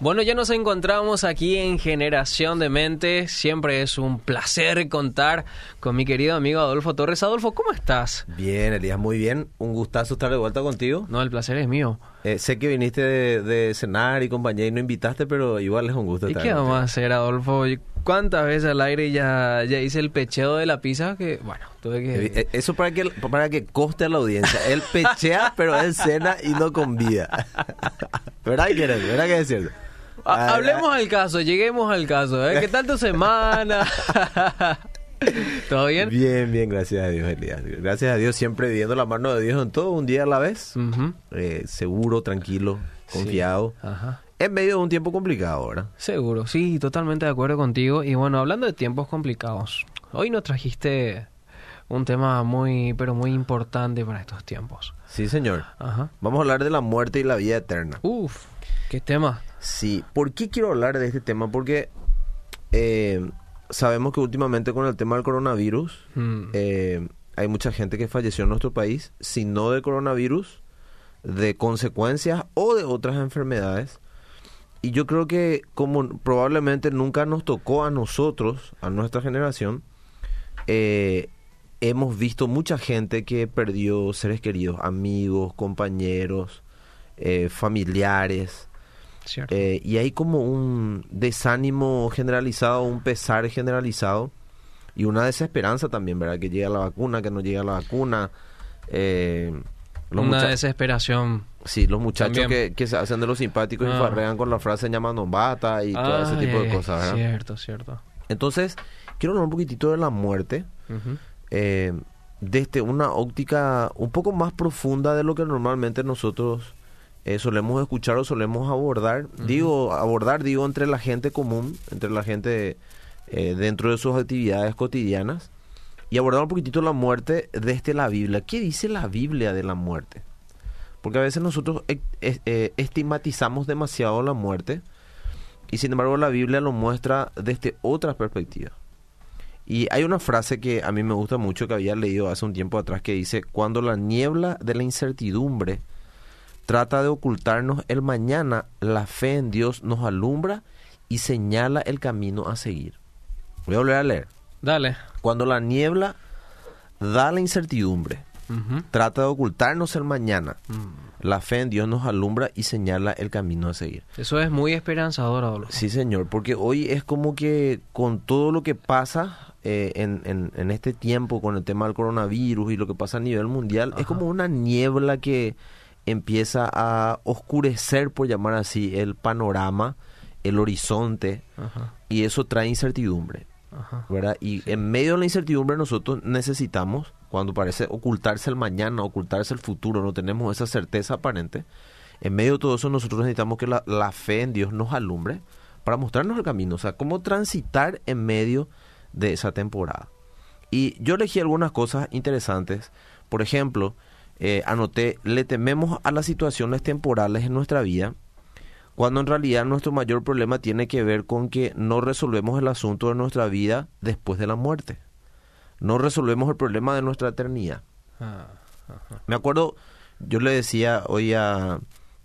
Bueno, ya nos encontramos aquí en Generación de Mente. Siempre es un placer contar con mi querido amigo Adolfo Torres. Adolfo, ¿cómo estás? Bien, Elías, muy bien. Un gustazo estar de vuelta contigo. No, el placer es mío. Eh, sé que viniste de, cenar y compañía y no invitaste, pero igual es un gusto ¿Y qué vamos a hacer, Adolfo? ¿Cuántas veces al aire ya, ya hice el pecheo de la pizza? Que, bueno, tuve que... Eh, eso para que, para que coste a la audiencia. Él pechea, pero él cena y no convida. ¿Verdad que, ¿verdad que es cierto? Hablemos al caso, lleguemos al caso. ¿eh? ¿Qué tal tu semana? ¿Todo bien? Bien, bien, gracias a Dios, Elías. Gracias a Dios, siempre viendo la mano de Dios en todo, un día a la vez. Eh, seguro, tranquilo, confiado. En medio de un tiempo complicado ahora. Seguro, sí, totalmente de acuerdo contigo. Y bueno, hablando de tiempos complicados, hoy nos trajiste un tema muy, pero muy importante para estos tiempos. Sí, señor. Vamos a hablar de la muerte y la vida eterna. Uf, qué tema. Sí, ¿por qué quiero hablar de este tema? Porque eh, sabemos que últimamente con el tema del coronavirus hmm. eh, hay mucha gente que falleció en nuestro país, si no de coronavirus, de consecuencias o de otras enfermedades. Y yo creo que como probablemente nunca nos tocó a nosotros, a nuestra generación, eh, hemos visto mucha gente que perdió seres queridos, amigos, compañeros, familiares. Eh, y hay como un desánimo generalizado, un pesar generalizado y una desesperanza también, ¿verdad? Que llega la vacuna, que no llega la vacuna. Eh, una desesperación. Sí, los muchachos que, se hacen de los simpáticos y ah. farrean con la frase llamando bata y todo ese tipo de cosas, ¿verdad? Cierto, cierto. Entonces, quiero hablar un poquitito de la muerte. Eh, desde una óptica un poco más profunda de lo que normalmente nosotros eh, solemos escuchar o solemos abordar. Digo, abordar, digo, entre la gente común, entre la gente eh, dentro de sus actividades cotidianas. Y abordar un poquitito la muerte desde la Biblia. ¿Qué dice la Biblia de la muerte? Porque a veces nosotros eh, estigmatizamos demasiado la muerte y sin embargo la Biblia lo muestra desde otra perspectiva. Y hay una frase que a mí me gusta mucho que había leído hace un tiempo atrás que dice, cuando la niebla de la incertidumbre trata de ocultarnos el mañana, la fe en Dios nos alumbra y señala el camino a seguir. Voy a volver a leer. Dale. Cuando la niebla da la incertidumbre, trata de ocultarnos el mañana, mm. la fe en Dios nos alumbra y señala el camino a seguir. Eso es muy esperanzador, Adolfo. Sí, señor, porque hoy es como que con todo lo que pasa eh, en, en, este tiempo, con el tema del coronavirus y lo que pasa a nivel mundial, es como una niebla que empieza a oscurecer, por llamar así, el panorama, el horizonte, y eso trae incertidumbre. ¿verdad? Y en medio de la incertidumbre nosotros necesitamos, cuando parece ocultarse el mañana, ocultarse el futuro, no tenemos esa certeza aparente, en medio de todo eso nosotros necesitamos que la, la fe en Dios nos alumbre para mostrarnos el camino, o sea, cómo transitar en medio de esa temporada. Y yo elegí algunas cosas interesantes, por ejemplo, eh, anoté, le tememos a las situaciones temporales en nuestra vida, cuando en realidad nuestro mayor problema tiene que ver con que no resolvemos el asunto de nuestra vida después de la muerte. No resolvemos el problema de nuestra eternidad. Ah, Me acuerdo, yo le decía hoy a,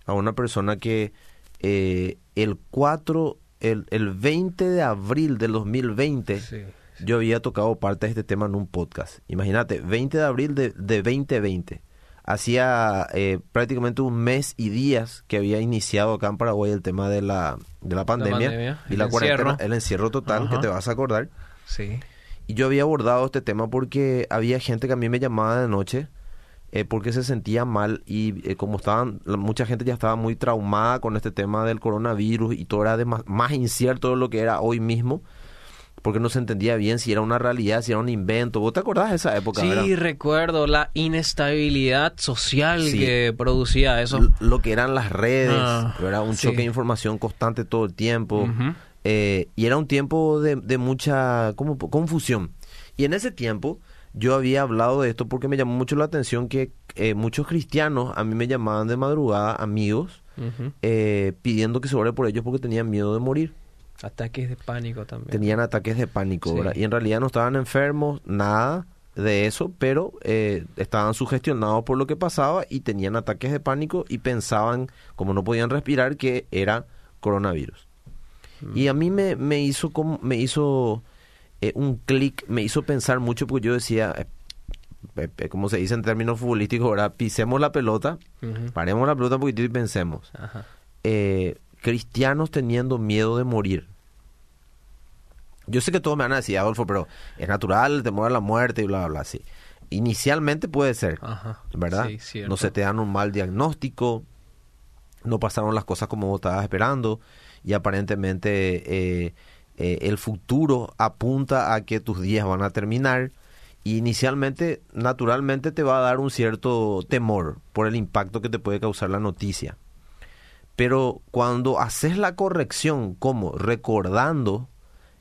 a una persona que eh, el 4, el, el 20 de abril del 2020, yo había tocado parte de este tema en un podcast. Imagínate, 20 de abril de, de 2020 hacía eh, prácticamente un mes y días que había iniciado acá en Paraguay el tema de la, de la pandemia, y la cuarentena, el encierro total, que te vas a acordar. Sí. Y yo había abordado este tema porque había gente que a mí me llamaba de noche eh, porque se sentía mal y eh, como estaban, mucha gente ya estaba muy traumada con este tema del coronavirus y todo era más, más incierto de lo que era hoy mismo porque no se entendía bien si era una realidad, si era un invento. ¿Vos te acordás de esa época? Sí, recuerdo la inestabilidad social que producía eso. lo que eran las redes, ah, era un choque de información constante todo el tiempo. Eh, y era un tiempo de, mucha como, confusión. Y en ese tiempo yo había hablado de esto porque me llamó mucho la atención que eh, muchos cristianos a mí me llamaban de madrugada, amigos, eh, pidiendo que se ore por ellos porque tenían miedo de morir. Ataques de pánico también. Tenían ataques de pánico, Y en realidad no estaban enfermos, nada de eso, pero eh, estaban sugestionados por lo que pasaba y tenían ataques de pánico y pensaban, como no podían respirar, que era coronavirus. Y a mí me, me hizo como, me hizo eh, un clic, me hizo pensar mucho porque yo decía, eh, eh, como se dice en términos futbolísticos, ahora pisemos la pelota, paremos la pelota un poquitito y pensemos. Ajá. Eh, cristianos teniendo miedo de morir. Yo sé que todos me van a decir, Adolfo, pero es natural el temor a la muerte y bla, bla, bla, sí. Inicialmente puede ser, Ajá. ¿verdad? Sí, no se te dan un mal diagnóstico, no pasaron las cosas como vos estabas esperando y aparentemente eh, eh, el futuro apunta a que tus días van a terminar y inicialmente, naturalmente te va a dar un cierto temor por el impacto que te puede causar la noticia. Pero cuando haces la corrección, como recordando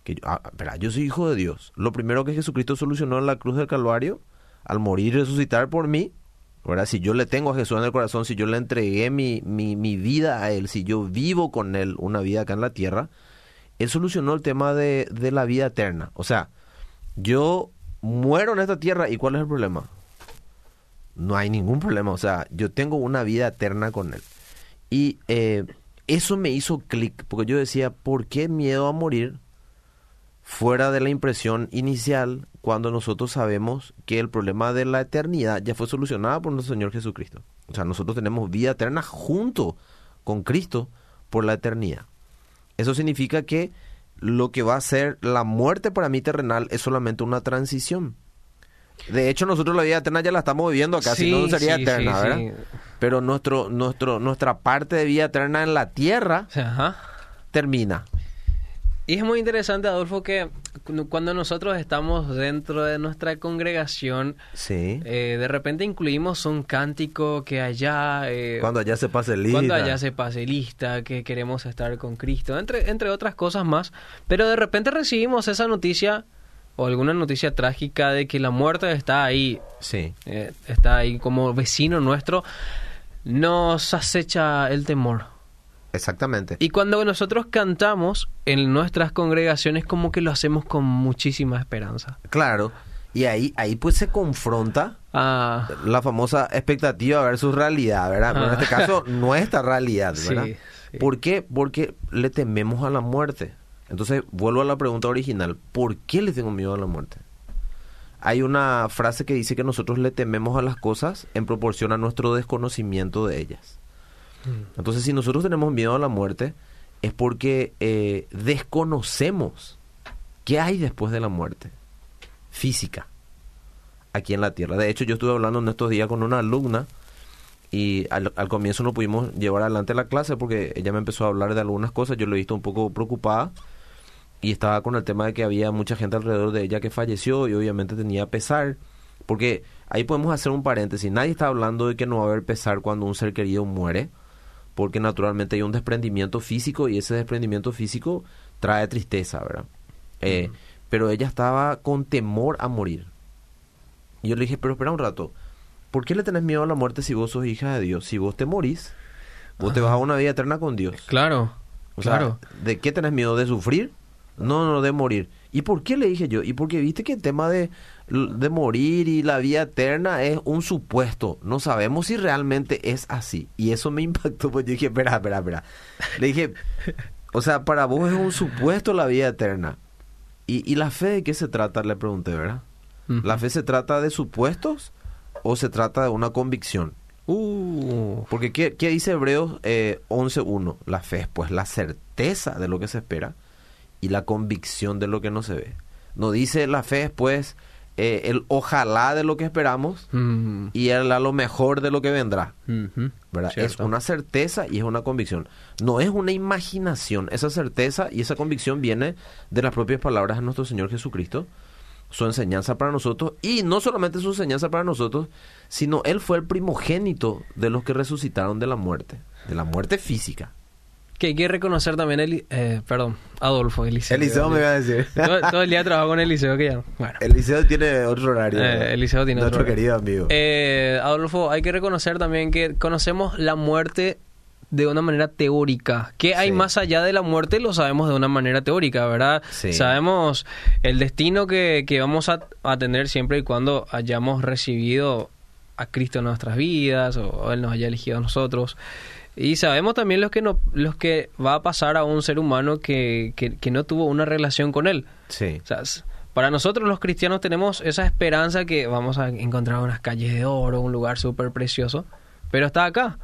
que ah, espera, yo soy hijo de Dios, lo primero que Jesucristo solucionó en la cruz del Calvario, al morir y resucitar por mí, ¿verdad? Si yo le tengo a Jesús en el corazón, si yo le entregué mi, mi, mi vida a Él, si yo vivo con Él una vida acá en la tierra, Él solucionó el tema de, de la vida eterna. O sea, yo muero en esta tierra y ¿cuál es el problema? No hay ningún problema, o sea, yo tengo una vida eterna con Él. Y eh, eso me hizo clic, porque yo decía, ¿por qué miedo a morir fuera de la impresión inicial cuando nosotros sabemos que el problema de la eternidad ya fue solucionado por nuestro Señor Jesucristo? O sea, nosotros tenemos vida eterna junto con Cristo por la eternidad. Eso significa que lo que va a ser la muerte para mí terrenal es solamente una transición. De hecho, nosotros la vida eterna ya la estamos viviendo acá, si no no sería sí, eterna, sí, ¿verdad? Pero nuestro, nuestro, nuestra parte de vida eterna en la tierra ajá. termina. Y es muy interesante, Adolfo, que cu- cuando nosotros estamos dentro de nuestra congregación, Sí. eh, de repente incluimos un cántico que allá... eh, Cuando allá se pase lista. cuando allá se pase lista, que queremos estar con Cristo, entre, entre otras cosas más. Pero de repente recibimos esa noticia o alguna noticia trágica de que la muerte está ahí, Sí. eh, está ahí como vecino nuestro, nos acecha el temor. Exactamente. Y cuando nosotros cantamos en nuestras congregaciones, como que lo hacemos con muchísima esperanza. Claro. Y ahí, ahí pues se confronta Ah, la famosa expectativa versus realidad, ¿verdad? Pero en Ah. este caso, nuestra realidad, ¿verdad? Sí, sí. ¿Por qué? Porque le tememos a la muerte. Entonces, vuelvo a la pregunta original. ¿Por qué le tengo miedo a la muerte? Hay una frase que dice que nosotros le tememos a las cosas en proporción a nuestro desconocimiento de ellas. Mm. Entonces, si nosotros tenemos miedo a la muerte, es porque eh, desconocemos qué hay después de la muerte física aquí en la Tierra. De hecho, yo estuve hablando en estos días con una alumna y al, al comienzo no pudimos llevar adelante la clase porque ella me empezó a hablar de algunas cosas. Yo lo he visto un poco preocupada y estaba con el tema de que había mucha gente alrededor de ella que falleció y obviamente tenía pesar. Porque ahí podemos hacer un paréntesis. Nadie está hablando de que no va a haber pesar cuando un ser querido muere, porque naturalmente hay un desprendimiento físico y ese desprendimiento físico trae tristeza, ¿verdad? Eh, Pero ella estaba con temor a morir. Y yo le dije, pero espera un rato, ¿por qué le tenés miedo a la muerte si vos sos hija de Dios? Si vos te morís, vos te vas a una vida eterna con Dios. claro, O sea, claro. ¿de qué tenés miedo? ¿De sufrir? No, no, de morir. ¿Y por qué le dije yo? Y porque viste que el tema de, de morir y la vida eterna es un supuesto. No sabemos si realmente es así. Y eso me impactó, pues yo dije, espera, espera, espera. Le dije, o sea, para vos es un supuesto la vida eterna. ¿Y, y la fe de qué se trata? Le pregunté, ¿verdad? ¿La fe se trata de supuestos o se trata de una convicción? Uh, Porque ¿qué, qué dice Hebreos eh, 11.1? La fe es pues la certeza de lo que se espera y la convicción de lo que no se ve. No dice la fe es pues eh, el ojalá de lo que esperamos y el a lo mejor de lo que vendrá. ¿verdad? Es una certeza y es una convicción. No es una imaginación. Esa certeza y esa convicción viene de las propias palabras de nuestro Señor Jesucristo. Su enseñanza para nosotros. Y no solamente su enseñanza para nosotros, sino Él fue el primogénito de los que resucitaron de la muerte. De la muerte física. Que hay que reconocer también, Eli- eh, perdón, Adolfo, Eliseo. a decir. todo, todo el día trabajo con Eliseo, que ya, bueno. Eliseo tiene otro horario. Eh, Eliseo tiene otro horario. querido amigo. Eh, Adolfo, hay que reconocer también que conocemos la muerte de una manera teórica. ¿Qué hay Sí. más allá de la muerte? Lo sabemos de una manera teórica, ¿verdad? Sí. Sabemos el destino que, que vamos a, a tener siempre y cuando hayamos recibido a Cristo en nuestras vidas o Él nos haya elegido a nosotros. Y sabemos también los que no, los que va a pasar a un ser humano que, que, que no tuvo una relación con él. Sí. O sea, para nosotros los cristianos tenemos esa esperanza que vamos a encontrar unas calles de oro, un lugar súper precioso, pero está acá.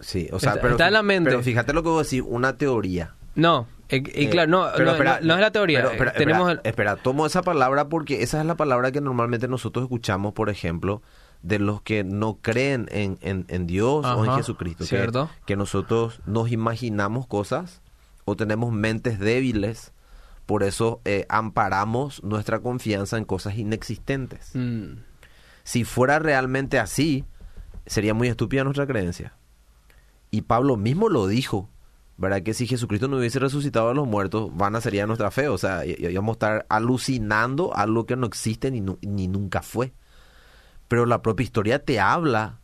Sí, o sea, Está- pero, está en la mente. pero fíjate lo que voy a decir, una teoría. No, eh, y Eh, claro, no, pero no, espera, no- no es la teoría. pero eh, espera, tenemos espera, el- espera, tomo esa palabra porque esa es la palabra que normalmente nosotros escuchamos, por ejemplo, de los que no creen en, en, en Dios o en Jesucristo. que- cierto. Que, nosotros nos imaginamos cosas o tenemos mentes débiles, por eso eh, amparamos nuestra confianza en cosas inexistentes. Mm, Si fuera realmente así, sería muy estúpida nuestra creencia. Y Pablo mismo lo dijo, ¿verdad? Que si Jesucristo no hubiese resucitado a los muertos, vana sería nuestra fe. O sea, íbamos a estar alucinando algo que no existe ni, ni nunca fue. Pero la propia historia te habla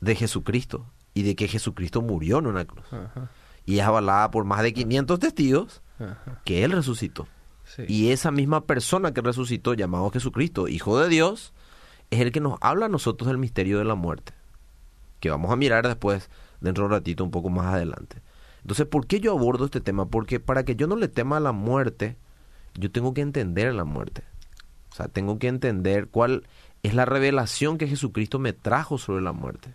de Jesucristo y de que Jesucristo murió en una cruz. ajá, Y es avalada por más de 500 testigos ajá, que Él resucitó. sí. Y esa misma persona que resucitó, llamado Jesucristo, Hijo de Dios, es el que nos habla a nosotros del misterio de la muerte. Que vamos a mirar después, dentro de un ratito, un poco más adelante. Entonces, ¿por qué yo abordo este tema? Porque para que yo no le tema a la muerte, yo tengo que entender la muerte. O sea, tengo que entender cuál es la revelación que Jesucristo me trajo sobre la muerte.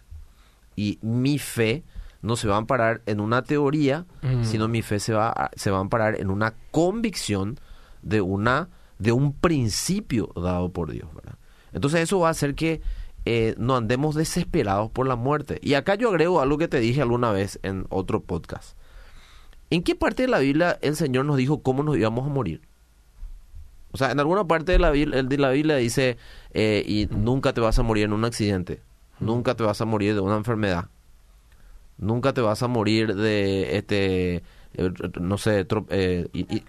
Y mi fe no se va a amparar en una teoría, Mm. sino mi fe se va, a, se va a amparar en una convicción de una de un principio dado por Dios, ¿verdad? Entonces eso va a hacer que eh, no andemos desesperados por la muerte. Y acá yo agrego algo que te dije alguna vez en otro podcast. ¿En qué parte de la Biblia el Señor nos dijo cómo nos íbamos a morir? O sea, en alguna parte de la Biblia, de la Biblia dice, eh, y nunca te vas a morir en un accidente, nunca te vas a morir de una enfermedad, nunca te vas a morir de, este, eh, no sé, tro- eh, y- y-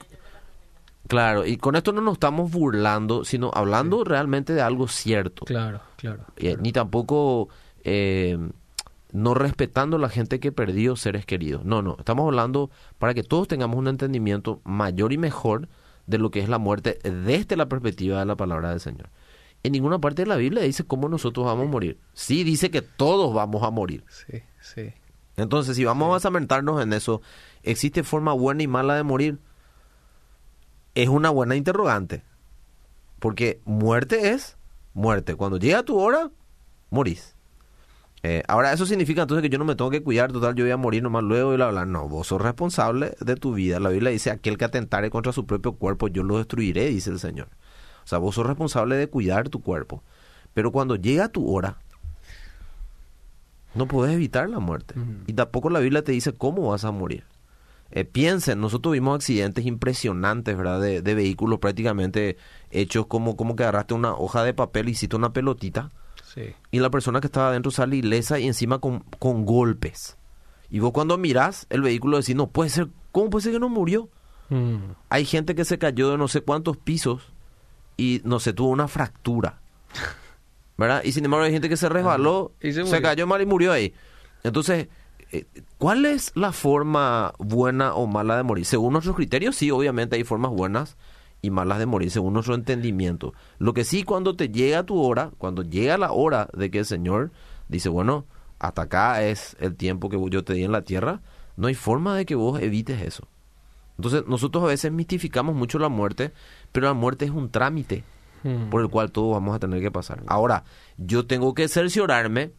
claro, y con esto no nos estamos burlando, sino hablando realmente de algo cierto. Claro, claro. Eh, ni tampoco eh, no respetando a la gente que perdió seres queridos. No, no, estamos hablando para que todos tengamos un entendimiento mayor y mejor de lo que es la muerte desde la perspectiva de la palabra del Señor. En ninguna parte de la Biblia dice cómo nosotros vamos a morir. Sí dice que todos vamos a morir. Sí, sí. Entonces, si vamos a basamentarnos en eso, ¿existe forma buena y mala de morir? Es una buena interrogante. Porque muerte es muerte. Cuando llega tu hora, morís. Eh, ahora, eso significa entonces que yo no me tengo que cuidar, total, yo voy a morir nomás luego y bla, bla. No, vos sos responsable de tu vida. La Biblia dice, aquel que atentare contra su propio cuerpo, yo lo destruiré, dice el Señor. O sea, vos sos responsable de cuidar tu cuerpo. Pero cuando llega tu hora, no puedes evitar la muerte. Y tampoco la Biblia te dice cómo vas a morir. Eh, piensen, nosotros vimos accidentes impresionantes, ¿verdad? De, de vehículos prácticamente hechos como, como que agarraste una hoja de papel y hiciste una pelotita Sí. y la persona que estaba adentro sale ilesa y encima con, con golpes. Y vos cuando mirás el vehículo decís, no puede ser, ¿cómo puede ser que no murió? Mm, Hay gente que se cayó de no sé cuántos pisos y no sé, tuvo una fractura. ¿Verdad? Y sin embargo hay gente que se resbaló, Y se se, cayó mal y murió ahí. Entonces, eh, ¿cuál es la forma buena o mala de morir? Según nuestros criterios, sí, obviamente hay formas buenas y malas de morir, según nuestro entendimiento. Lo que sí, cuando te llega tu hora, cuando llega la hora de que el Señor dice, bueno, hasta acá es el tiempo que yo te di en la tierra, no hay forma de que vos evites eso. Entonces, nosotros a veces mistificamos mucho la muerte, pero la muerte es un trámite mm. por el cual todos vamos a tener que pasar. Ahora, yo tengo que cerciorarme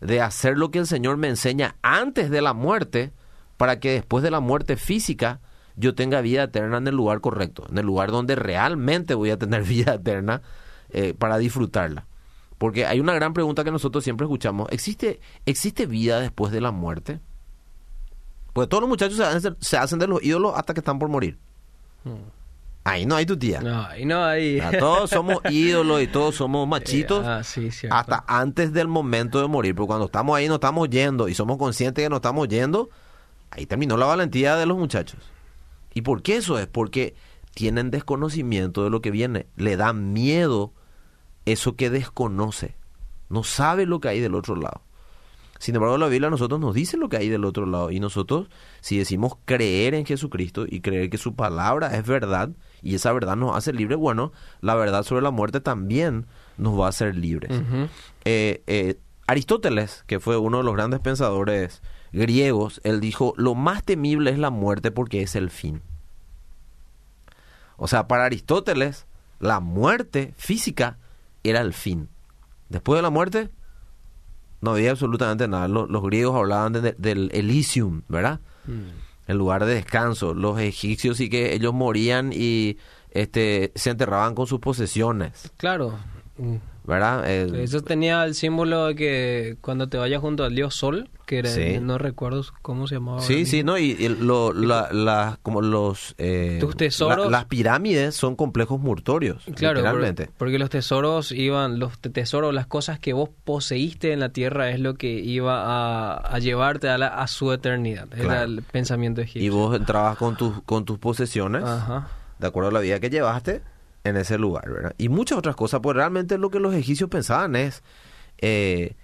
de hacer lo que el Señor me enseña antes de la muerte, para que después de la muerte física yo tenga vida eterna en el lugar correcto, en el lugar donde realmente voy a tener vida eterna eh, para disfrutarla. Porque hay una gran pregunta que nosotros siempre escuchamos, ¿existe, ¿existe vida después de la muerte? Pues todos los muchachos se hacen, se hacen de los ídolos hasta que están por morir. Mm. Ahí no hay tu tía. No, y no hay. Ya, todos somos ídolos y todos somos machitos Eh, ah, sí, cierto. hasta antes del momento de morir. Porque cuando estamos ahí, nos estamos yendo y somos conscientes que nos estamos yendo, ahí terminó la valentía de los muchachos. ¿Y por qué eso es? Porque tienen desconocimiento de lo que viene. Le da miedo eso que desconoce. No sabe lo que hay del otro lado. Sin embargo, la Biblia a nosotros nos dice lo que hay del otro lado. Y nosotros, si decimos creer en Jesucristo y creer que su palabra es verdad, y esa verdad nos hace libres, bueno, la verdad sobre la muerte también nos va a hacer libres. Eh, eh, Aristóteles, que fue uno de los grandes pensadores griegos, él dijo, lo más temible es la muerte porque es el fin. O sea, para Aristóteles, la muerte física era el fin. Después de la muerte, no había absolutamente nada. Los, los griegos hablaban de- del Elysium, ¿verdad? Mm. El lugar de descanso. Los egipcios sí que ellos morían y este se enterraban con sus posesiones, Claro. Mm. ¿Verdad? El- Eso tenía el símbolo de que cuando te vayas junto al dios Sol, que era, Sí. no recuerdo cómo se llamaba. Sí, sí, no, y, y lo- la- la- como los... eh, Tus tesoros- la- las pirámides son complejos mortorios, Claro, literalmente. por- porque los tesoros iban, los te- tesoros, las cosas que vos poseíste en la tierra es lo que iba a, a llevarte a, la- a su eternidad. Era el pensamiento egipcio. Y vos entrabas con tus, con tus posesiones, Ajá. de acuerdo a la vida que llevaste, en ese lugar, ¿verdad? Y muchas otras cosas, pues realmente lo que los egipcios pensaban es... eh,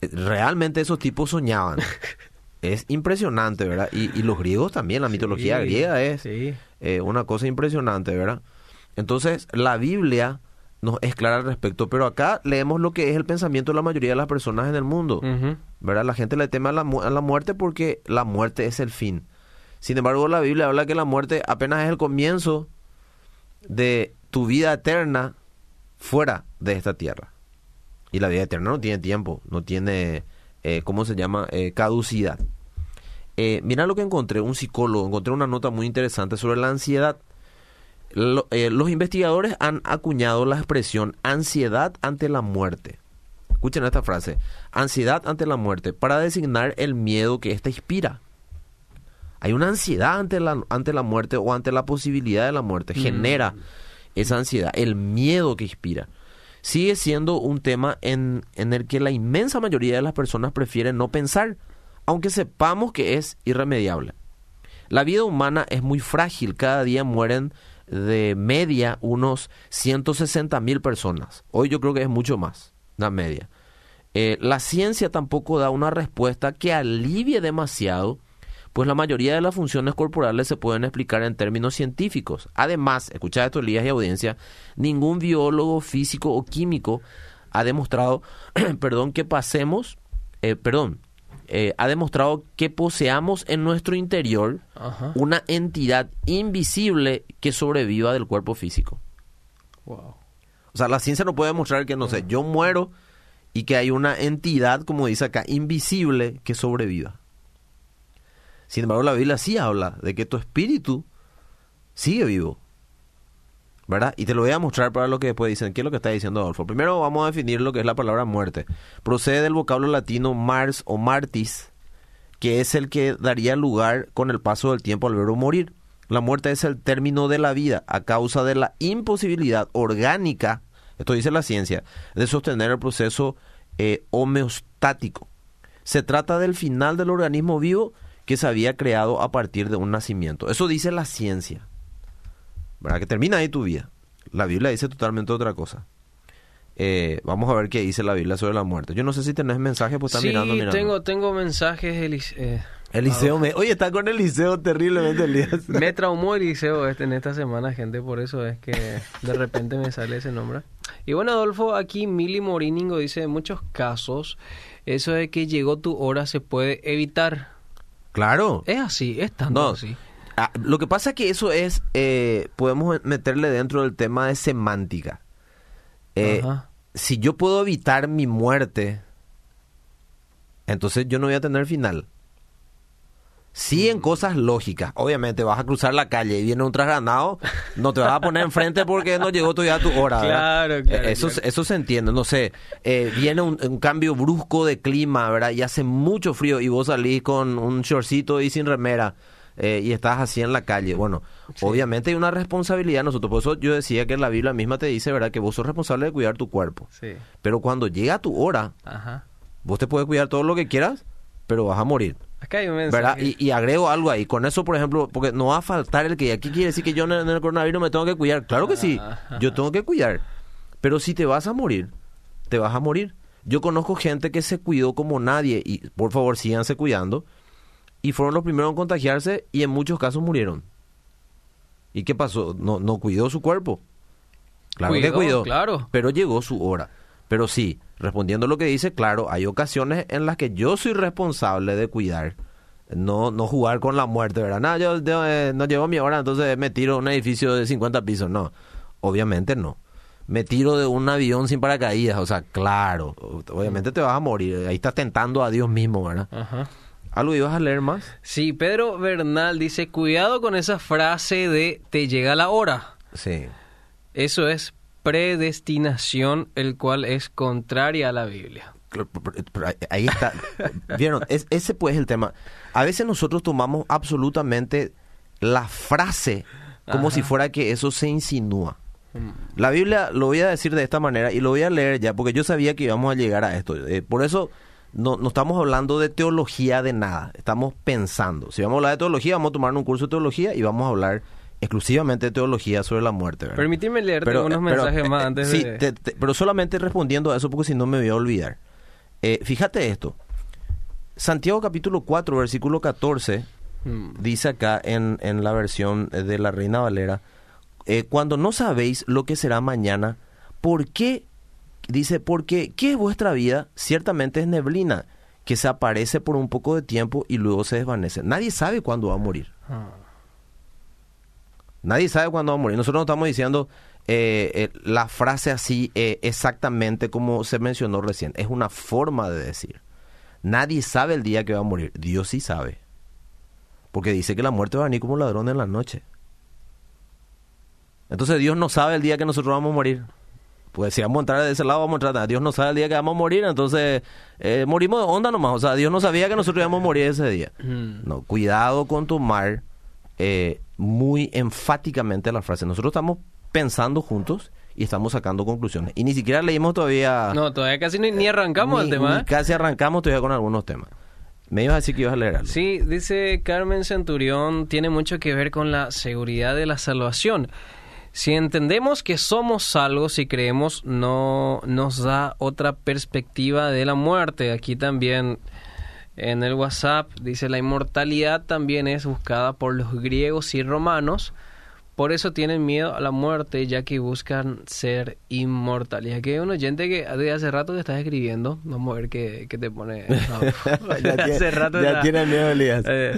realmente esos tipos soñaban. es impresionante, ¿verdad? Y, y los griegos también, la mitología Sí, griega es... Sí. eh, una cosa impresionante, ¿verdad? Entonces, la Biblia nos es clara al respecto, pero acá leemos lo que es el pensamiento de la mayoría de las personas en el mundo. ¿verdad? La gente le teme a la, a la muerte porque la muerte es el fin. Sin embargo, la Biblia habla que la muerte apenas es el comienzo de tu vida eterna fuera de esta tierra. Y la vida eterna no tiene tiempo, no tiene, eh, ¿cómo se llama? Eh, caducidad. Eh, mira lo que encontré, un psicólogo, encontré una nota muy interesante sobre la ansiedad. Lo- eh, los investigadores han acuñado la expresión ansiedad ante la muerte. Escuchen esta frase, ansiedad ante la muerte, para designar el miedo que ésta inspira. Hay una ansiedad ante la, ante la muerte o ante la posibilidad de la muerte. Genera esa ansiedad, el miedo que inspira. Sigue siendo un tema en, en el que la inmensa mayoría de las personas prefieren no pensar, aunque sepamos que es irremediable. La vida humana es muy frágil, cada día mueren de media unos 160 mil personas. Hoy yo creo que es mucho más, la media. Eh, la ciencia tampoco da una respuesta que alivie demasiado, pues la mayoría de las funciones corporales se pueden explicar en términos científicos. Además, escucha esto, Elías y audiencia, ningún biólogo, físico o químico ha demostrado, perdón, que pasemos, eh, perdón, eh, ha demostrado que poseamos en nuestro interior Ajá. una entidad invisible que sobreviva del cuerpo físico. Wow. O sea, la ciencia no puede demostrar que, no sé, yo muero y que hay una entidad, como dice acá, invisible que sobreviva. Sin embargo, la Biblia sí habla de que tu espíritu sigue vivo. ¿Verdad? Y te lo voy a mostrar para lo que después dicen. ¿Qué es lo que está diciendo Adolfo? Primero vamos a definir lo que es la palabra muerte. Procede del vocablo latino mars o martis, que es el que daría lugar con el paso del tiempo al verbo morir. La muerte es el término de la vida a causa de la imposibilidad orgánica, esto dice la ciencia, de sostener el proceso eh, homeostático. Se trata del final del organismo vivo que se había creado a partir de un nacimiento. Eso dice la ciencia. ¿Verdad? Que termina ahí tu vida. La Biblia dice totalmente otra cosa. Eh, vamos a ver qué dice la Biblia sobre la muerte. Yo no sé si tenés mensaje, pues está Sí, mirando, mirando. tengo, tengo mensajes. Eh, Eliseo me... Oye, está con Eliseo terriblemente Elías. me traumó Eliseo este, en esta semana, gente, por eso es que de repente me sale ese nombre. Y bueno, Adolfo, aquí Mili Moriningo dice, en muchos casos, eso de que llegó tu hora se puede evitar. Claro. Es así, es tanto No, así. Ah, lo que pasa es que eso es, eh, podemos meterle dentro del tema de semántica. Eh, Ajá. si yo puedo evitar mi muerte, entonces yo no voy a tener final. Sí, Mm. en cosas lógicas. Obviamente, vas a cruzar la calle y viene un trasgranado, no te vas a poner enfrente porque no llegó todavía tu hora. ¿verdad? Claro, claro, Eh, Eso, claro. eso se entiende. No sé, eh, viene un, un cambio brusco de clima, ¿verdad? Y hace mucho frío y vos salís con un shortcito y sin remera eh, y estás así en la calle. Bueno, obviamente hay una responsabilidad nosotros. Por eso yo decía que la Biblia misma te dice, ¿verdad? Que vos sos responsable de cuidar tu cuerpo. Sí. Pero cuando llega tu hora, Ajá. vos te puedes cuidar todo lo que quieras, pero vas a morir. Acá hay un mensaje. ¿Verdad? Y, y agrego algo ahí. Con eso, por ejemplo, porque no va a faltar el que aquí quiere decir que yo en el, coronavirus me tengo que cuidar. Claro que sí, yo tengo que cuidar. Pero si te vas a morir, te vas a morir. Yo conozco gente que se cuidó como nadie y por favor síganse cuidando. Y fueron los primeros en contagiarse y en muchos casos murieron. ¿Y qué pasó? No, no cuidó su cuerpo. Claro que cuidó. claro. Pero llegó su hora. Pero sí, respondiendo a lo que dice, claro, hay ocasiones en las que yo soy responsable de cuidar, no, no jugar con la muerte, ¿verdad? No, yo, yo, eh, no llevo mi hora, entonces me tiro a un edificio de 50 pisos. No, obviamente no. Me tiro de un avión sin paracaídas, o sea, claro, obviamente te vas a morir. Ahí estás tentando a Dios mismo, ¿verdad? Ajá. ¿Algo ibas a leer más? Sí, Pedro Bernal dice, cuidado con esa frase de te llega la hora. Sí. Eso es predestinación, el cual es contraria a la Biblia. Ahí- está. Vieron, Es- ese pues es el tema. A veces nosotros tomamos absolutamente la frase como Ajá. si fuera que eso se insinúa. Mm. La Biblia lo voy a decir de esta manera y lo voy a leer ya porque yo sabía que íbamos a llegar a esto. Eh, por eso no, no estamos hablando de teología de nada, estamos pensando. Si vamos a hablar de teología, vamos a tomar un curso de teología y vamos a hablar exclusivamente teología sobre la muerte. ¿verdad? Permíteme leerte Pero, unos eh, pero, mensajes más eh, antes sí, de... te- te- pero solamente respondiendo a eso porque si no me voy a olvidar. Eh, fíjate esto. Santiago capítulo 4, versículo 14, Mm. dice acá en, en la versión de la Reina Valera, eh, cuando no sabéis lo que será mañana, ¿por qué? Dice, porque ¿qué es vuestra vida? Ciertamente es neblina, que se aparece por un poco de tiempo y luego se desvanece. Nadie sabe cuándo va a morir. Ah. Nadie sabe cuándo va a morir. Nosotros no estamos diciendo eh, eh, la frase así eh, exactamente como se mencionó recién. Es una forma de decir. Nadie sabe el día que va a morir. Dios sí sabe. Porque dice que la muerte va a venir como un ladrón en la noche. Entonces Dios no sabe el día que nosotros vamos a morir. Pues si vamos a entrar de ese lado, vamos a entrar. Dios no sabe el día que vamos a morir, entonces morimos de onda nomás. O sea, Dios no sabía que nosotros íbamos a morir ese día. Mm. No, cuidado con tomar eh, muy enfáticamente la frase. Nosotros estamos pensando juntos y estamos sacando conclusiones. Y ni siquiera leímos todavía... No, todavía casi ni, ni arrancamos ni- el tema. ni ¿eh? casi arrancamos todavía con algunos temas. Me ibas a decir que ibas a leer algo. Sí, dice Carmen Centurión, tiene mucho que ver con la seguridad de la salvación. Si entendemos que somos salvos y creemos, no nos da otra perspectiva de la muerte. Aquí también en el WhatsApp dice la inmortalidad también es buscada por los griegos y romanos. Por eso tienen miedo a la muerte, ya que buscan ser inmortales. Y aquí hay un oyente que hace rato que estás escribiendo. Vamos a ver qué, qué te pone. ya tiene, Hace rato ya tiene miedo, Elías. eh,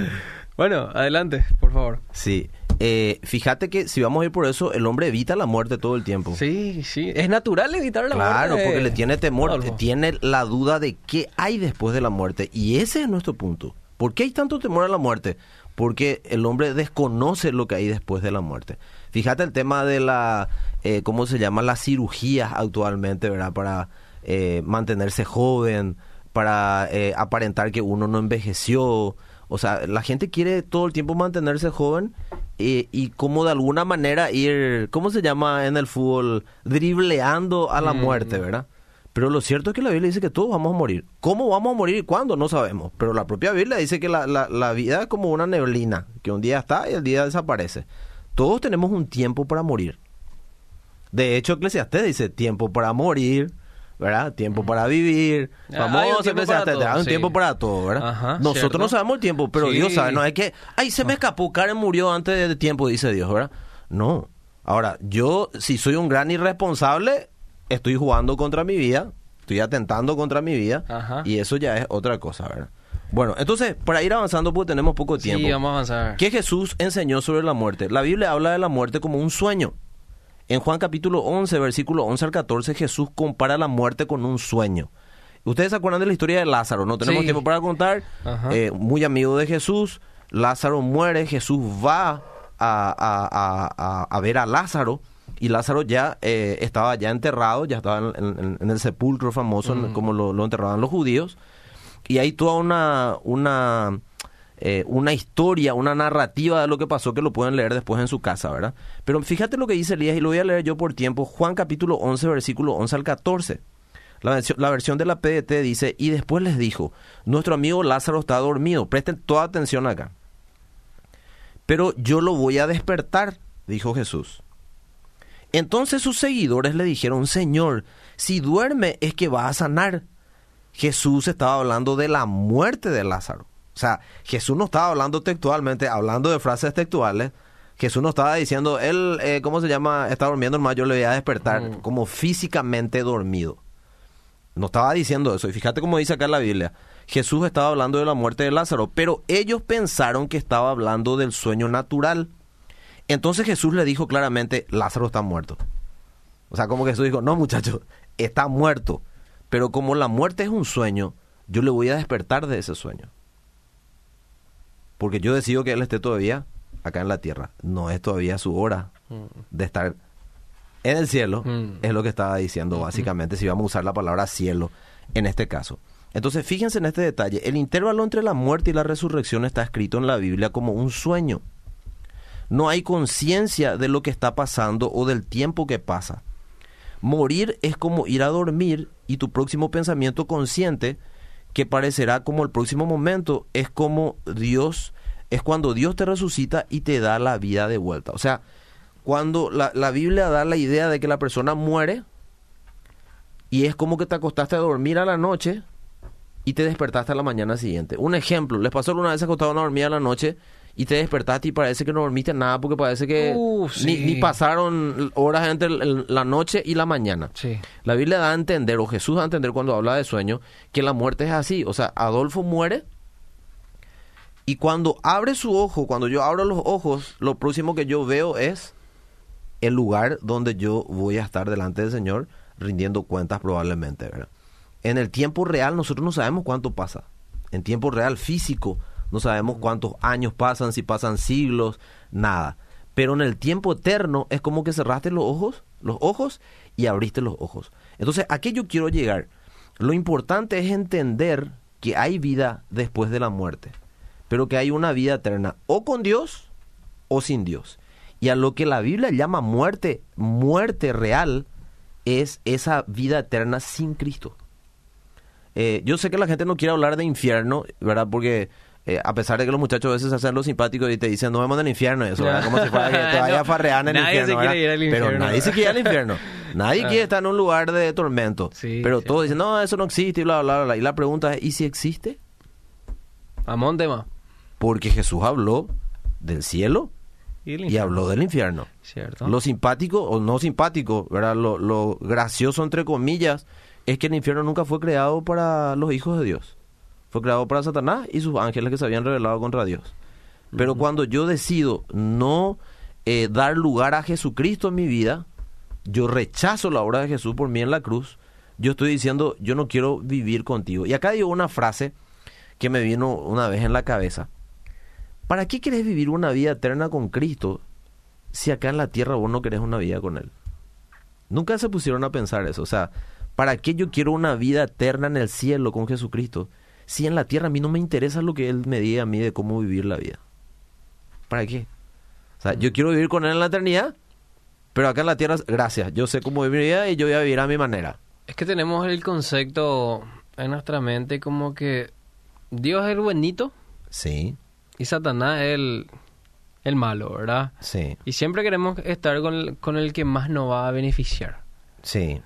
bueno, adelante, por favor. Sí. Eh, fíjate que si vamos a ir por eso, el hombre evita la muerte todo el tiempo. Sí, sí. Es natural evitar la Claro, muerte. porque le tiene temor, Adolfo. tiene la duda de qué hay después de la muerte. Y ese es nuestro punto. ¿Por qué hay tanto temor a la muerte? Porque el hombre desconoce lo que hay después de la muerte. Fíjate el tema de la, eh, ¿cómo se llama? Las cirugías actualmente, ¿verdad? Para eh, mantenerse joven, para eh, aparentar que uno no envejeció. O sea, la gente quiere todo el tiempo mantenerse joven y como de alguna manera ir, ¿cómo se llama en el fútbol? Dribleando a la Mm. muerte, ¿verdad? Pero lo cierto es que la Biblia dice que todos vamos a morir. ¿Cómo vamos a morir y cuándo? No sabemos. Pero la propia Biblia dice que la, la, la vida es como una neblina, que un día está y el día desaparece. Todos tenemos un tiempo para morir. De hecho, Eclesiastés dice tiempo para morir, ¿verdad? Tiempo para vivir. Ah, hay un Famoso tiempo Eclesiastés, para todo, hay un tiempo para todo, ¿verdad? Ajá, Nosotros cierto. no sabemos el tiempo, pero Sí. Dios sabe. No es que, ay, se me escapó, Karen murió antes de tiempo, dice Dios, ¿verdad? No. Ahora, yo, si soy un gran irresponsable, estoy jugando contra mi vida, estoy atentando contra mi vida, Ajá. y eso ya es otra cosa, ¿verdad? Bueno, entonces, para ir avanzando, porque tenemos poco tiempo. Sí, vamos a avanzar. ¿Qué Jesús enseñó sobre la muerte? La Biblia habla de la muerte como un sueño. En Juan capítulo 11, versículo 11 al 14, Jesús compara la muerte con un sueño. Ustedes se acuerdan de la historia de Lázaro, no tenemos Sí. tiempo para contar. Eh, muy amigo de Jesús, Lázaro muere, Jesús va a, a- a- a- ver a Lázaro y Lázaro ya eh, estaba ya enterrado, ya estaba en, en- en el sepulcro famoso, en- como lo, lo enterraban los judíos. Y hay toda una, una, eh, una historia, una narrativa de lo que pasó que lo pueden leer después en su casa, ¿verdad? Pero fíjate lo que dice Elías y lo voy a leer yo por tiempo. Juan capítulo 11, versículo 11 al 14. La la versión de la PDT dice, y después les dijo, nuestro amigo Lázaro está dormido, presten toda atención acá. Pero yo lo voy a despertar, dijo Jesús. Entonces sus seguidores le dijeron, Señor, si duerme es que va a sanar. Jesús estaba hablando de la muerte de Lázaro. O sea, Jesús no estaba hablando textualmente, hablando de frases textuales. Jesús no estaba diciendo, él, eh, ¿cómo se llama? Está durmiendo, hermano, yo le voy a despertar, Mm. como físicamente dormido. No estaba diciendo eso. Y fíjate cómo dice acá en la Biblia. Jesús estaba hablando de la muerte de Lázaro, pero ellos pensaron que estaba hablando del sueño natural. Entonces Jesús le dijo claramente, Lázaro está muerto. O sea, como Jesús dijo, no muchachos, está muerto. Pero como la muerte es un sueño, yo le voy a despertar de ese sueño. Porque yo decido que él esté todavía acá en la tierra. No es todavía su hora de estar en el cielo, Mm. es lo que estaba diciendo básicamente, si vamos a usar la palabra cielo en este caso. Entonces, fíjense en este detalle, el intervalo entre la muerte y la resurrección está escrito en la Biblia como un sueño. No hay conciencia de lo que está pasando o del tiempo que pasa. Morir es como ir a dormir y tu próximo pensamiento consciente, que parecerá como el próximo momento, es como Dios, es cuando Dios te resucita y te da la vida de vuelta. O sea, cuando la, la Biblia da la idea de que la persona muere y es como que te acostaste a dormir a la noche y te despertaste a la mañana siguiente. Un ejemplo, les pasó alguna vez acostaron a dormir a la noche y te despertaste y parece que no dormiste nada porque parece que Uh, ni, sí. ni pasaron horas entre la noche y la mañana. Sí. La Biblia da a entender, o Jesús da a entender cuando habla de sueño, que la muerte es así. O sea, Adolfo muere y cuando abre su ojo, cuando yo abro los ojos, lo próximo que yo veo es el lugar donde yo voy a estar delante del Señor rindiendo cuentas probablemente, ¿verdad? En el tiempo real nosotros no sabemos cuánto pasa. En tiempo real físico no sabemos cuántos años pasan, si pasan siglos, nada. Pero en el tiempo eterno es como que cerraste los ojos, los ojos y abriste los ojos. Entonces, ¿a qué yo quiero llegar? Lo importante es entender que hay vida después de la muerte, pero que hay una vida eterna o con Dios o sin Dios. Y a lo que la Biblia llama muerte, muerte real, es esa vida eterna sin Cristo. Eh, yo sé que la gente no quiere hablar de infierno, ¿verdad? Porque eh, a pesar de que los muchachos a veces se hacen los simpáticos y te dicen, no vemos en el infierno, eso, ¿verdad? Como si fuera que te vaya a farrear en el nadie se infierno, quiere ¿verdad? ir al Pero infierno. nadie se quiere ir al infierno. Nadie Ah. quiere estar en un lugar de tormento. Sí, pero sí. todos dicen, no, eso no existe y bla, bla, bla, bla. Y la pregunta es, ¿y si existe? Amón tema. Porque Jesús habló del cielo Y, habló del infierno. Cierto. Lo simpático o no simpático, ¿verdad? Lo, lo gracioso, entre comillas, es que el infierno nunca fue creado para los hijos de Dios. Fue creado para Satanás y sus ángeles que se habían rebelado contra Dios. Pero cuando yo decido no eh, dar lugar a Jesucristo en mi vida, yo rechazo la obra de Jesús por mí en la cruz, yo estoy diciendo, yo no quiero vivir contigo. Y acá digo una frase que me vino una vez en la cabeza. ¿Para qué querés vivir una vida eterna con Cristo si acá en la tierra vos no querés una vida con Él? Nunca se pusieron a pensar eso. O sea, ¿para qué yo quiero una vida eterna en el cielo con Jesucristo si en la tierra a mí no me interesa lo que Él me diga a mí de cómo vivir la vida? ¿Para qué? O sea, yo quiero vivir con Él en la eternidad, pero acá en la tierra, gracias, yo sé cómo vivir mi vida y yo voy a vivir a mi manera. Es que tenemos el concepto en nuestra mente como que Dios es el buenito Sí, y Satanás es el, el malo, ¿verdad? sí, Y siempre queremos estar con el, con el que más nos va a beneficiar. sí.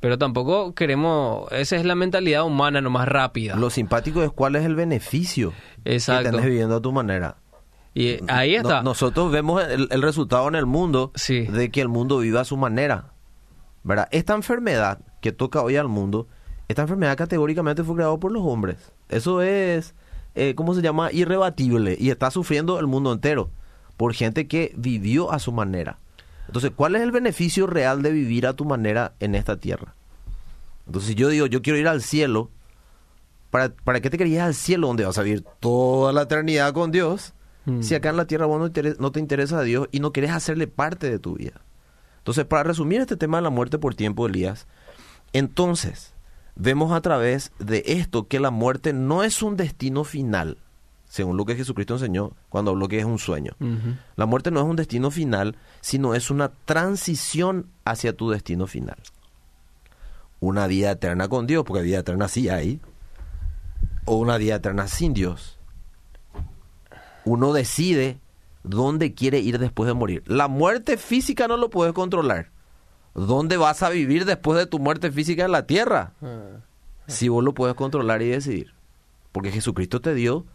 Pero tampoco queremos... Esa es la mentalidad humana, nomás rápida. Lo simpático es cuál es el beneficio que Exacto. tenés viviendo a tu manera. Y ahí No- está. nosotros vemos el, el resultado en el mundo Sí. de que el mundo viva a su manera. ¿Verdad? Esta enfermedad que toca hoy al mundo, esta enfermedad categóricamente fue creada por los hombres. Eso es, eh, ¿cómo se llama? Irrebatible. Y está sufriendo el mundo entero por gente que vivió a su manera. Entonces, ¿cuál es el beneficio real de vivir a tu manera en esta tierra? Entonces, si yo digo, yo quiero ir al cielo, ¿para, ¿para qué te querías al cielo donde vas a vivir toda la eternidad con Dios? Mm. Si acá en la tierra vos no, no te interesa a Dios y no querés hacerle parte de tu vida. Entonces, para resumir este tema de la muerte por tiempo, Elías, entonces vemos a través de esto que la muerte no es un destino final, según lo que Jesucristo enseñó cuando habló que es un sueño. La muerte no es un destino final, sino es una transición hacia tu destino final. Una vida eterna con Dios, porque vida eterna sí hay, o una vida eterna sin Dios. Uno decide dónde quiere ir después de morir. La muerte física no lo puedes controlar. ¿Dónde vas a vivir después de tu muerte física en la tierra? Ah. Si vos lo puedes controlar y decidir. Porque Jesucristo te dio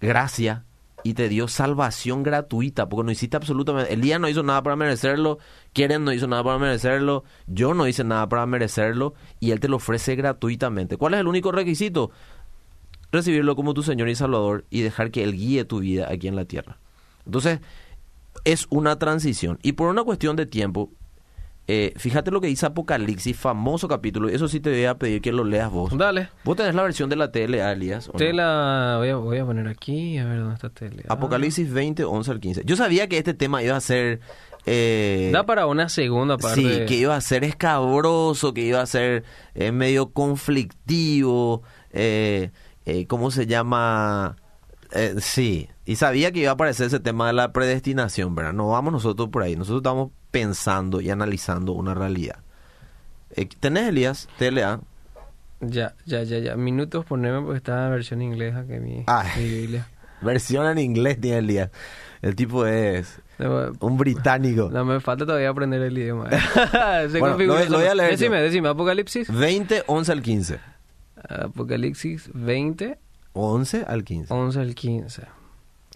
gracia y te dio salvación gratuita, porque no hiciste absolutamente, Elías no hizo nada para merecerlo, Quieren no hizo nada para merecerlo, yo no hice nada para merecerlo, y Él te lo ofrece gratuitamente. ¿Cuál es el único requisito? Recibirlo como tu Señor y Salvador y dejar que Él guíe tu vida aquí en la tierra. Entonces, es una transición. Y por una cuestión de tiempo, eh, fíjate lo que dice Apocalipsis, famoso capítulo. Eso sí te voy a pedir que lo leas vos. Dale. ¿Vos tenés la versión de la TLA, Elías? o no? Voy a, voy a poner aquí, a ver dónde está tele. Apocalipsis 20, 11 al 15. Yo sabía que este tema iba a ser... eh, Da para una segunda parte. Sí, que iba a ser escabroso, que iba a ser eh, medio conflictivo, eh, eh, ¿cómo se llama? Eh, sí, y sabía que iba a aparecer ese tema de la predestinación, ¿verdad? No vamos nosotros por ahí, nosotros estamos pensando y analizando una realidad. Eh, ¿Tenés, Elías? TLA. Ya, ya, ya, ya. Minutos poneme porque está en versión inglesa que mi, Ay. mi Biblia. Versión en inglés tiene Elías. El tipo es un británico. no, me falta todavía aprender el idioma. eh. Se Bueno, configura lo- lo voy a leer yo. Decime, decime, Apocalipsis. 20, 11 al 15. Apocalipsis 20, 11 al 15. 11 al 15.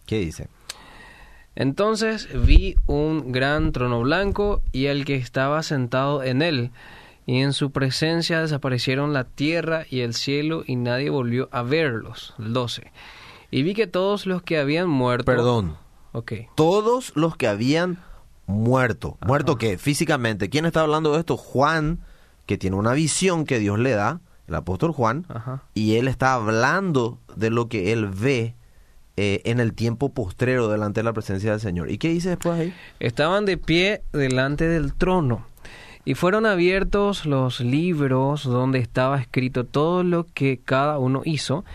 ¿Qué dice? Entonces vi un gran trono blanco y el que estaba sentado en él, y en su presencia desaparecieron la tierra y el cielo y nadie volvió a verlos. El 12. Y vi que todos los que habían muerto... Perdón. Ok. todos los que habían muerto. ¿Muerto qué? Físicamente. ¿Quién está hablando de esto? Juan, que tiene una visión que Dios le da, el apóstol Juan, Ajá. y él está hablando de lo que él ve eh, en el tiempo postrero delante de la presencia del Señor. ¿Y qué dice después ahí? Estaban de pie delante del trono y fueron abiertos los libros donde estaba escrito todo lo que cada uno hizo.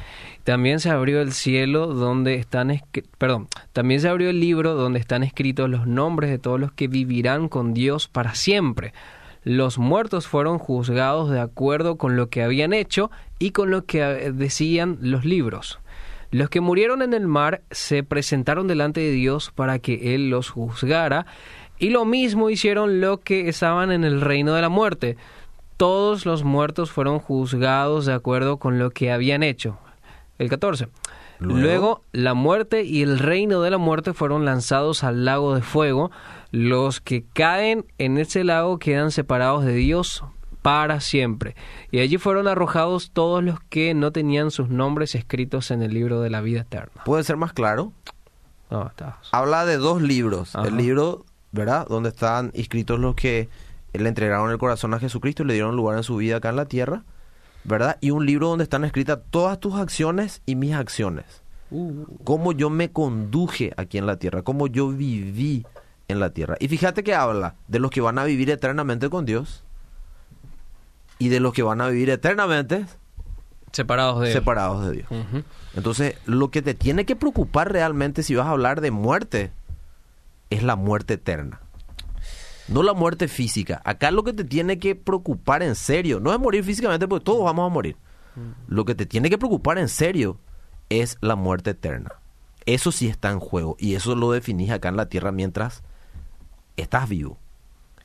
También se abrió el cielo donde están perdón, también se abrió el libro donde están escritos los nombres de todos los que vivirán con Dios para siempre. Los muertos fueron juzgados de acuerdo con lo que habían hecho y con lo que eh, decían los libros. Los que murieron en el mar se presentaron delante de Dios para que Él los juzgara, y lo mismo hicieron los que estaban en el reino de la muerte. Todos los muertos fueron juzgados de acuerdo con lo que habían hecho. El 14. Luego. Luego, la muerte y el reino de la muerte fueron lanzados al lago de fuego. Los que caen en ese lago quedan separados de Dios para siempre. Y allí fueron arrojados todos los que no tenían sus nombres escritos en el libro de la vida eterna. ¿Puede ser más claro? No, está- Habla de dos libros. Ajá. El libro, ¿verdad? Donde están inscritos los que le entregaron el corazón a Jesucristo y le dieron lugar en su vida acá en la tierra, ¿verdad? Y un libro donde están escritas todas tus acciones y mis acciones. Cómo yo me conduje aquí en la tierra, cómo yo viví en la tierra. Y fíjate que habla de los que van a vivir eternamente con Dios y de los que van a vivir eternamente separados de separados de Dios. Entonces, lo que te tiene que preocupar realmente si vas a hablar de muerte es la muerte eterna. No la muerte física. Acá lo que te tiene que preocupar en serio, no es morir físicamente porque todos vamos a morir. Lo que te tiene que preocupar en serio es la muerte eterna. Eso sí está en juego y eso lo definís acá en la tierra mientras estás vivo.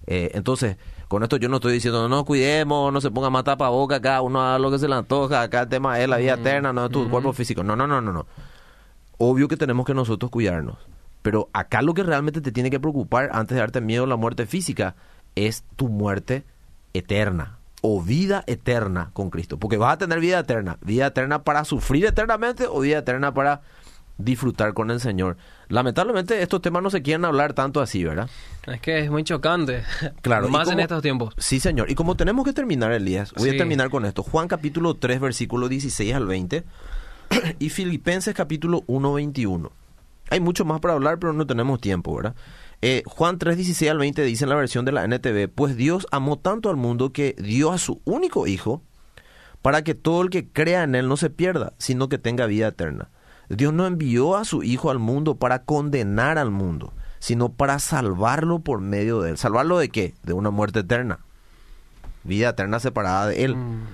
Eh, entonces, con esto yo no estoy diciendo, no, cuidemos, no se ponga más boca acá, uno haga lo que se le antoja, acá el tema es la vida eterna, no es tu cuerpo físico. No, no, no, no, no. Obvio que tenemos que nosotros cuidarnos. Pero acá lo que realmente te tiene que preocupar antes de darte miedo a la muerte física es tu muerte eterna o vida eterna con Cristo. Porque vas a tener vida eterna. Vida eterna para sufrir eternamente o vida eterna para disfrutar con el Señor. Lamentablemente estos temas no se quieren hablar tanto así, ¿verdad? Es que es muy chocante. Claro, Más en estos tiempos. Sí, señor. Y como tenemos que terminar, Elías, voy Sí. a terminar con esto. Juan capítulo 3, versículo 16 al 20. y Filipenses capítulo 1, 21. Hay mucho más para hablar, pero no tenemos tiempo, ¿verdad? Eh, Juan 3, 16 al 20 dice en la versión de la NTV, pues Dios amó tanto al mundo que dio a su único Hijo para que todo el que crea en Él no se pierda, sino que tenga vida eterna. Dios no envió a su Hijo al mundo para condenar al mundo, sino para salvarlo por medio de Él. ¿Salvarlo de qué? De una muerte eterna. Vida eterna separada de Él. Mm.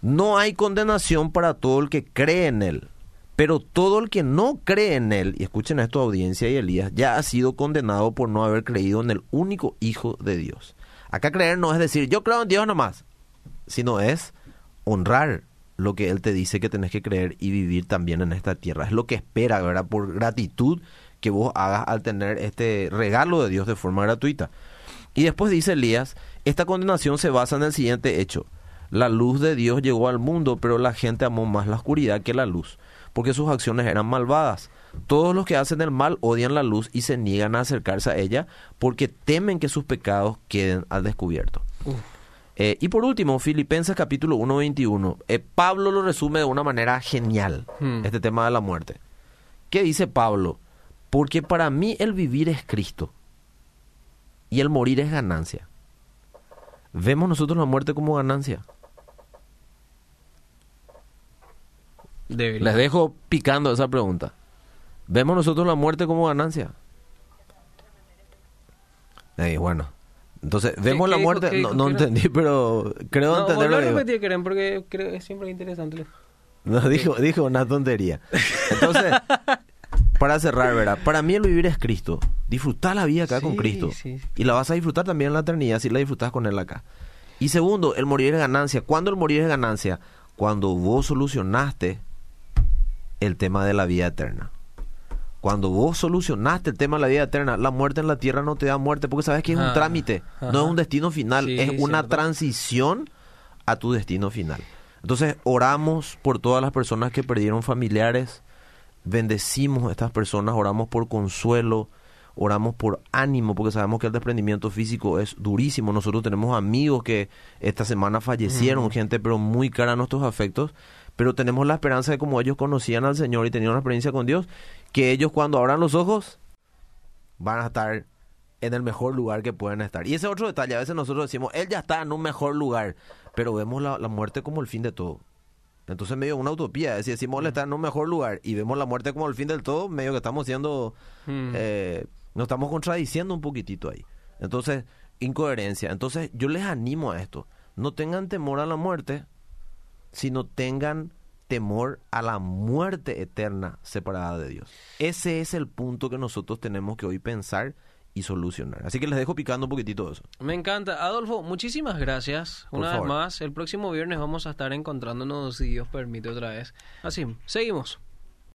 No hay condenación para todo el que cree en Él. Pero todo el que no cree en Él, y escuchen esto audiencia y Elías, ya ha sido condenado por no haber creído en el único Hijo de Dios. Acá creer no es decir, yo creo en Dios nomás, sino es honrar lo que Él te dice que tenés que creer y vivir también en esta tierra. Es lo que espera, ¿verdad? Por gratitud que vos hagas al tener este regalo de Dios de forma gratuita. Y después dice Elías, esta condenación se basa en el siguiente hecho. La luz de Dios llegó al mundo, pero la gente amó más la oscuridad que la luz, porque sus acciones eran malvadas. Todos los que hacen el mal odian la luz y se niegan a acercarse a ella porque temen que sus pecados queden al descubierto. Eh, y por último, Filipenses capítulo 1, 21. Eh, Pablo lo resume de una manera genial, Hmm. este tema de la muerte. ¿Qué dice Pablo? Porque para mí el vivir es Cristo y el morir es ganancia. ¿Vemos nosotros la muerte como ganancia? Debería. Les dejo picando esa pregunta. ¿Vemos nosotros la muerte como ganancia? Eh, bueno, entonces, ¿vemos la muerte? ¿Qué No, dijo? no ¿Qué era? entendí, pero creo No, entender volver lo a que dijo. repetir, Keren, porque creo que siempre es interesante. No, dijo, dijo una tontería. Entonces, para cerrar, ¿verdad? Para mí el vivir es Cristo. Disfrutar la vida acá con Sí, Cristo. sí. Y la vas a disfrutar también en la eternidad si la disfrutas con Él acá. Y segundo, el morir es ganancia. ¿Cuándo el morir es ganancia? Cuando vos solucionaste el tema de la vida eterna. Cuando vos solucionaste el tema de la vida eterna, la muerte en la tierra no te da muerte porque sabes que es un Ah, trámite, no es un destino final, Sí, es una cierto. transición a tu destino final. Entonces, oramos por todas las personas que perdieron familiares, bendecimos a estas personas, oramos por consuelo, oramos por ánimo, porque sabemos que el desprendimiento físico es durísimo. Nosotros tenemos amigos que esta semana fallecieron, gente pero muy cara a nuestros afectos, pero tenemos la esperanza de como ellos conocían al Señor y tenían una experiencia con Dios, que ellos cuando abran los ojos van a estar en el mejor lugar que pueden estar. Y ese otro detalle, a veces nosotros decimos, él ya está en un mejor lugar, pero vemos la, la muerte como el fin de todo. Entonces medio una utopía, es decir, decimos él está en un mejor lugar y vemos la muerte como el fin del todo, medio que estamos siendo, Hmm. eh, nos estamos contradiciendo un poquitito ahí. Entonces, incoherencia. Entonces, yo les animo a esto. No tengan temor a la muerte, sino tengan temor a la muerte eterna separada de Dios. Ese es el punto que nosotros tenemos que hoy pensar y solucionar. Así que les dejo picando un poquitito eso. Me encanta. Adolfo, muchísimas gracias. Por Una vez más, el próximo viernes vamos a estar encontrándonos, si Dios permite, otra vez. Así, seguimos.